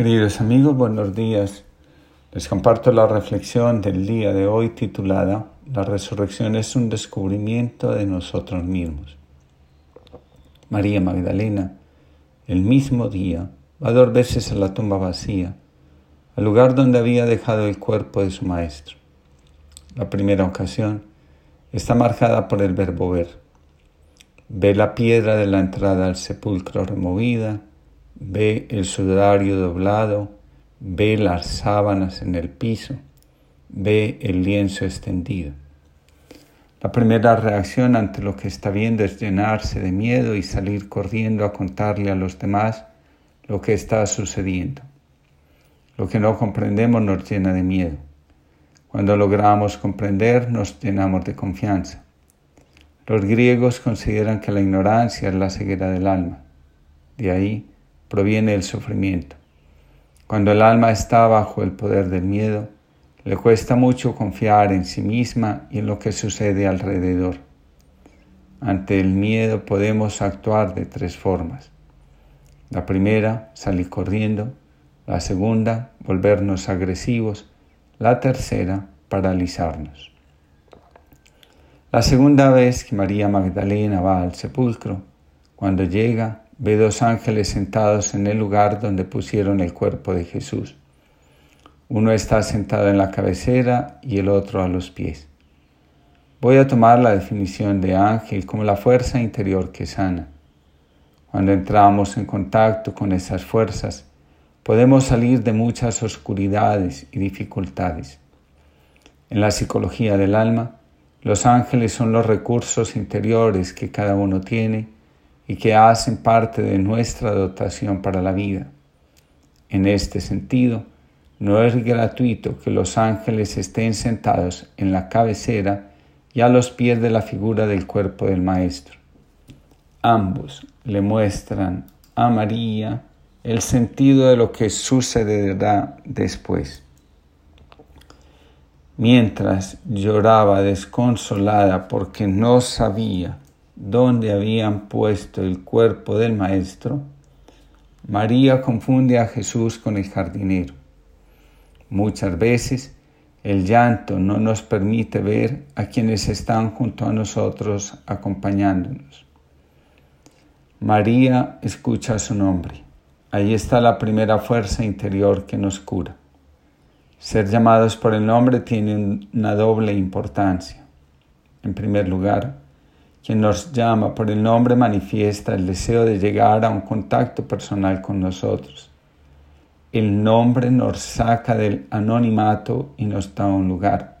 Queridos amigos, buenos días. Les comparto la reflexión del día de hoy titulada La resurrección es un descubrimiento de nosotros mismos. María Magdalena, el mismo día, va dos veces a la tumba vacía, al lugar donde había dejado el cuerpo de su maestro. La primera ocasión está marcada por el verbo ver. Ve la piedra de la entrada al sepulcro removida, ve el sudario doblado, ve las sábanas en el piso, ve el lienzo extendido. La primera reacción ante lo que está viendo es llenarse de miedo y salir corriendo a contarle a los demás lo que está sucediendo. Lo que no comprendemos nos llena de miedo. Cuando logramos comprender nos llenamos de confianza. Los griegos consideran que la ignorancia es la ceguera del alma. De ahí proviene el sufrimiento. Cuando el alma está bajo el poder del miedo, le cuesta mucho confiar en sí misma y en lo que sucede alrededor. Ante el miedo podemos actuar de tres formas. La primera, salir corriendo. La segunda, volvernos agresivos. La tercera, paralizarnos. La segunda vez que María Magdalena va al sepulcro, cuando llega, ve dos ángeles sentados en el lugar donde pusieron el cuerpo de Jesús. Uno está sentado en la cabecera y el otro a los pies. Voy a tomar la definición de ángel como la fuerza interior que sana. Cuando entramos en contacto con esas fuerzas, podemos salir de muchas oscuridades y dificultades. En la psicología del alma, los ángeles son los recursos interiores que cada uno tiene y que hacen parte de nuestra dotación para la vida. En este sentido, no es gratuito que los ángeles estén sentados en la cabecera y a los pies de la figura del cuerpo del Maestro. Ambos le muestran a María el sentido de lo que sucederá después. Mientras lloraba desconsolada porque no sabía donde habían puesto el cuerpo del Maestro, María confunde a Jesús con el jardinero. Muchas veces el llanto no nos permite ver a quienes están junto a nosotros acompañándonos. María escucha su nombre. Ahí está la primera fuerza interior que nos cura. Ser llamados por el nombre tiene una doble importancia. En primer lugar, quien nos llama por el nombre manifiesta el deseo de llegar a un contacto personal con nosotros. El nombre nos saca del anonimato y nos da un lugar.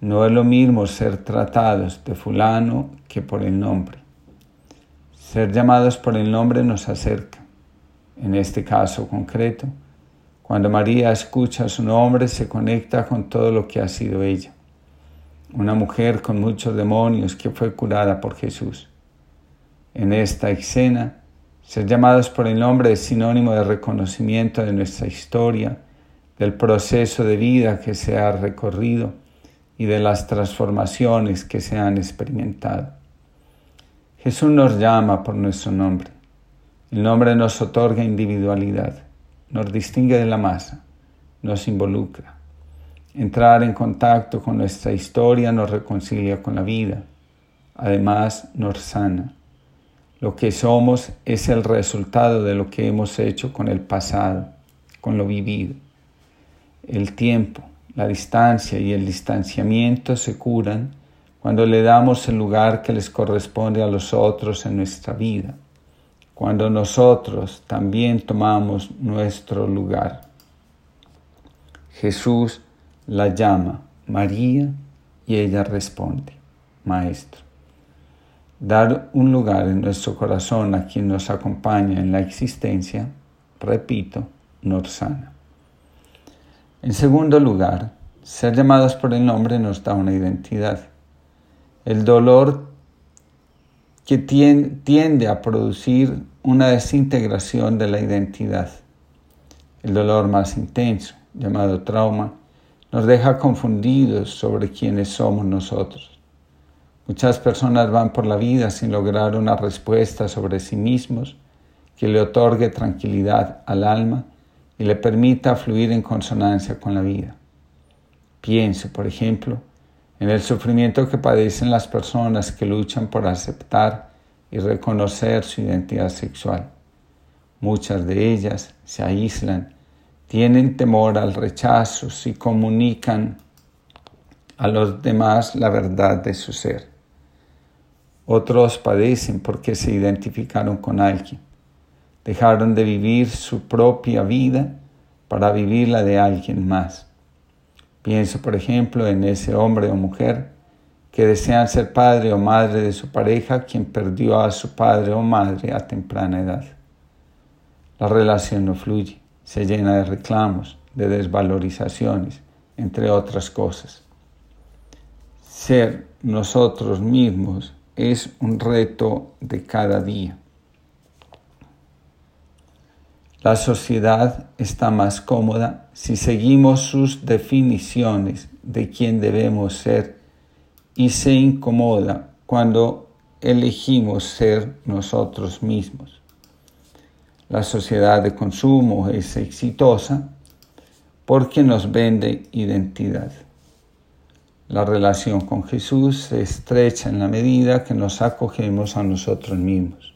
No es lo mismo ser tratados de fulano que por el nombre. Ser llamados por el nombre nos acerca. En este caso concreto, cuando María escucha su nombre se conecta con todo lo que ha sido ella una mujer con muchos demonios que fue curada por Jesús. En esta escena, ser llamados por el nombre es sinónimo de reconocimiento de nuestra historia, del proceso de vida que se ha recorrido y de las transformaciones que se han experimentado. Jesús nos llama por nuestro nombre. El nombre nos otorga individualidad, nos distingue de la masa, nos involucra. Entrar en contacto con nuestra historia nos reconcilia con la vida. Además, nos sana. Lo que somos es el resultado de lo que hemos hecho con el pasado, con lo vivido. El tiempo, la distancia y el distanciamiento se curan cuando le damos el lugar que les corresponde a los otros en nuestra vida, cuando nosotros también tomamos nuestro lugar. Jesús la llama María y ella responde, Maestro. Dar un lugar en nuestro corazón a quien nos acompaña en la existencia, repito, nos sana. En segundo lugar, ser llamados por el nombre nos da una identidad. El dolor que tiende a producir una desintegración de la identidad. El dolor más intenso, llamado trauma, nos deja confundidos sobre quiénes somos nosotros. Muchas personas van por la vida sin lograr una respuesta sobre sí mismos que le otorgue tranquilidad al alma y le permita fluir en consonancia con la vida. Pienso, por ejemplo, en el sufrimiento que padecen las personas que luchan por aceptar y reconocer su identidad sexual. Muchas de ellas se aíslan, tienen temor al rechazo si comunican a los demás la verdad de su ser. Otros padecen porque se identificaron con alguien. Dejaron de vivir su propia vida para vivir la de alguien más. Pienso, por ejemplo, en ese hombre o mujer que desean ser padre o madre de su pareja quien perdió a su padre o madre a temprana edad. La relación no fluye, se llena de reclamos, de desvalorizaciones, entre otras cosas. Ser nosotros mismos es un reto de cada día. La sociedad está más cómoda si seguimos sus definiciones de quién debemos ser y se incomoda cuando elegimos ser nosotros mismos. La sociedad de consumo es exitosa porque nos vende identidad. La relación con Jesús se estrecha en la medida que nos acogemos a nosotros mismos.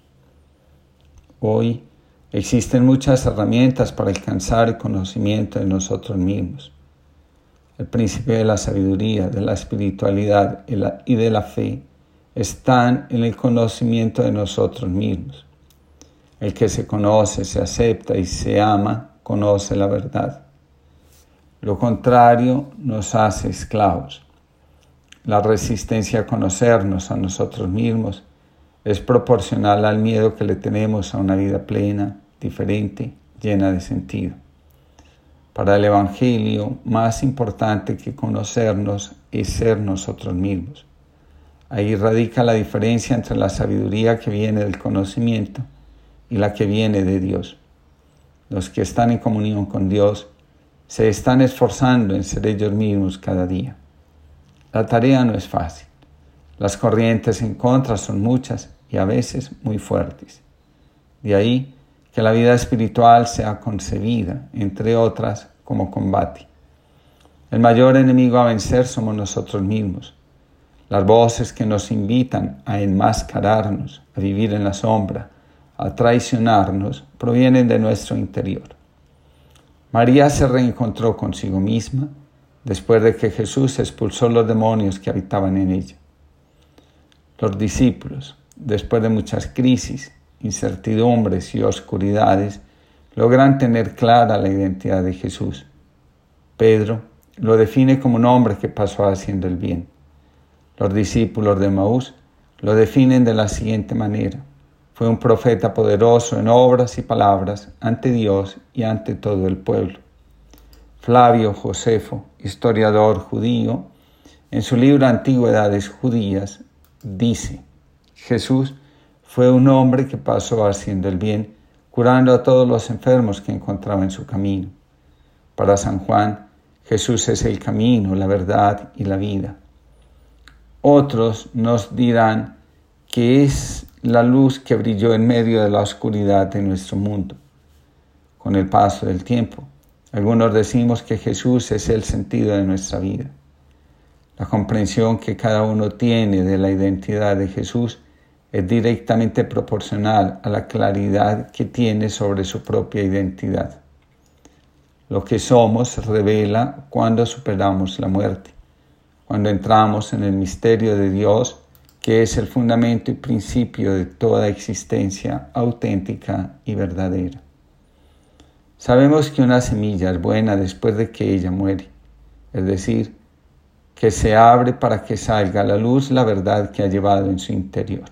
Hoy existen muchas herramientas para alcanzar el conocimiento de nosotros mismos. El principio de la sabiduría, de la espiritualidad y de la fe están en el conocimiento de nosotros mismos. El que se conoce, se acepta y se ama, conoce la verdad. Lo contrario nos hace esclavos. La resistencia a conocernos a nosotros mismos es proporcional al miedo que le tenemos a una vida plena, diferente, llena de sentido. Para el Evangelio, más importante que conocernos es ser nosotros mismos. Ahí radica la diferencia entre la sabiduría que viene del conocimiento y la que viene de Dios. Los que están en comunión con Dios se están esforzando en ser ellos mismos cada día. La tarea no es fácil. Las corrientes en contra son muchas y a veces muy fuertes. De ahí que la vida espiritual sea concebida, entre otras, como combate. El mayor enemigo a vencer somos nosotros mismos. Las voces que nos invitan a enmascararnos, a vivir en la sombra, a traicionarnos, provienen de nuestro interior. María se reencontró consigo misma después de que Jesús expulsó los demonios que habitaban en ella. Los discípulos, después de muchas crisis, incertidumbres y oscuridades, logran tener clara la identidad de Jesús. Pedro lo define como un hombre que pasó haciendo el bien. Los discípulos de Maús lo definen de la siguiente manera. Fue un profeta poderoso en obras y palabras ante Dios y ante todo el pueblo. Flavio Josefo, historiador judío, en su libro Antigüedades Judías, dice, Jesús fue un hombre que pasó haciendo el bien, curando a todos los enfermos que encontraba en su camino. Para San Juan, Jesús es el camino, la verdad y la vida. Otros nos dirán que es la luz que brilló en medio de la oscuridad de nuestro mundo. Con el paso del tiempo, algunos decimos que Jesús es el sentido de nuestra vida. La comprensión que cada uno tiene de la identidad de Jesús es directamente proporcional a la claridad que tiene sobre su propia identidad. Lo que somos revela cuando superamos la muerte, cuando entramos en el misterio de Dios, que es el fundamento y principio de toda existencia auténtica y verdadera. Sabemos que una semilla es buena después de que ella muere, es decir, que se abre para que salga a la luz la verdad que ha llevado en su interior.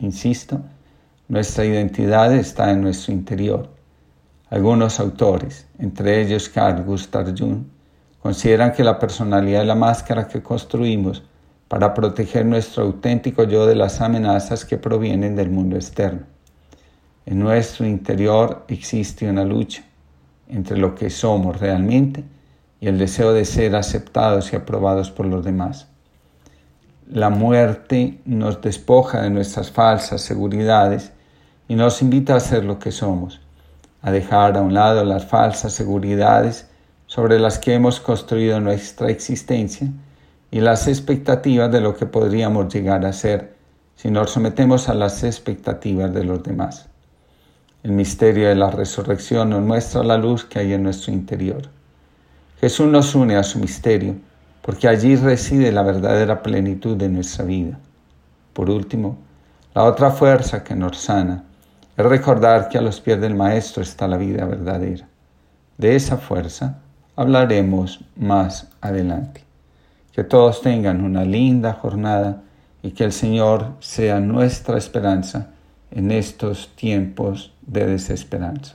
Insisto, nuestra identidad está en nuestro interior. Algunos autores, entre ellos Carl Gustav Jung, consideran que la personalidad es la máscara que construimos para proteger nuestro auténtico yo de las amenazas que provienen del mundo externo. En nuestro interior existe una lucha entre lo que somos realmente y el deseo de ser aceptados y aprobados por los demás. La muerte nos despoja de nuestras falsas seguridades y nos invita a ser lo que somos, a dejar a un lado las falsas seguridades sobre las que hemos construido nuestra existencia y las expectativas de lo que podríamos llegar a ser si nos sometemos a las expectativas de los demás. El misterio de la resurrección nos muestra la luz que hay en nuestro interior. Jesús nos une a su misterio porque allí reside la verdadera plenitud de nuestra vida. Por último, la otra fuerza que nos sana es recordar que a los pies del Maestro está la vida verdadera. De esa fuerza hablaremos más adelante. Que todos tengan una linda jornada y que el Señor sea nuestra esperanza en estos tiempos de desesperanza.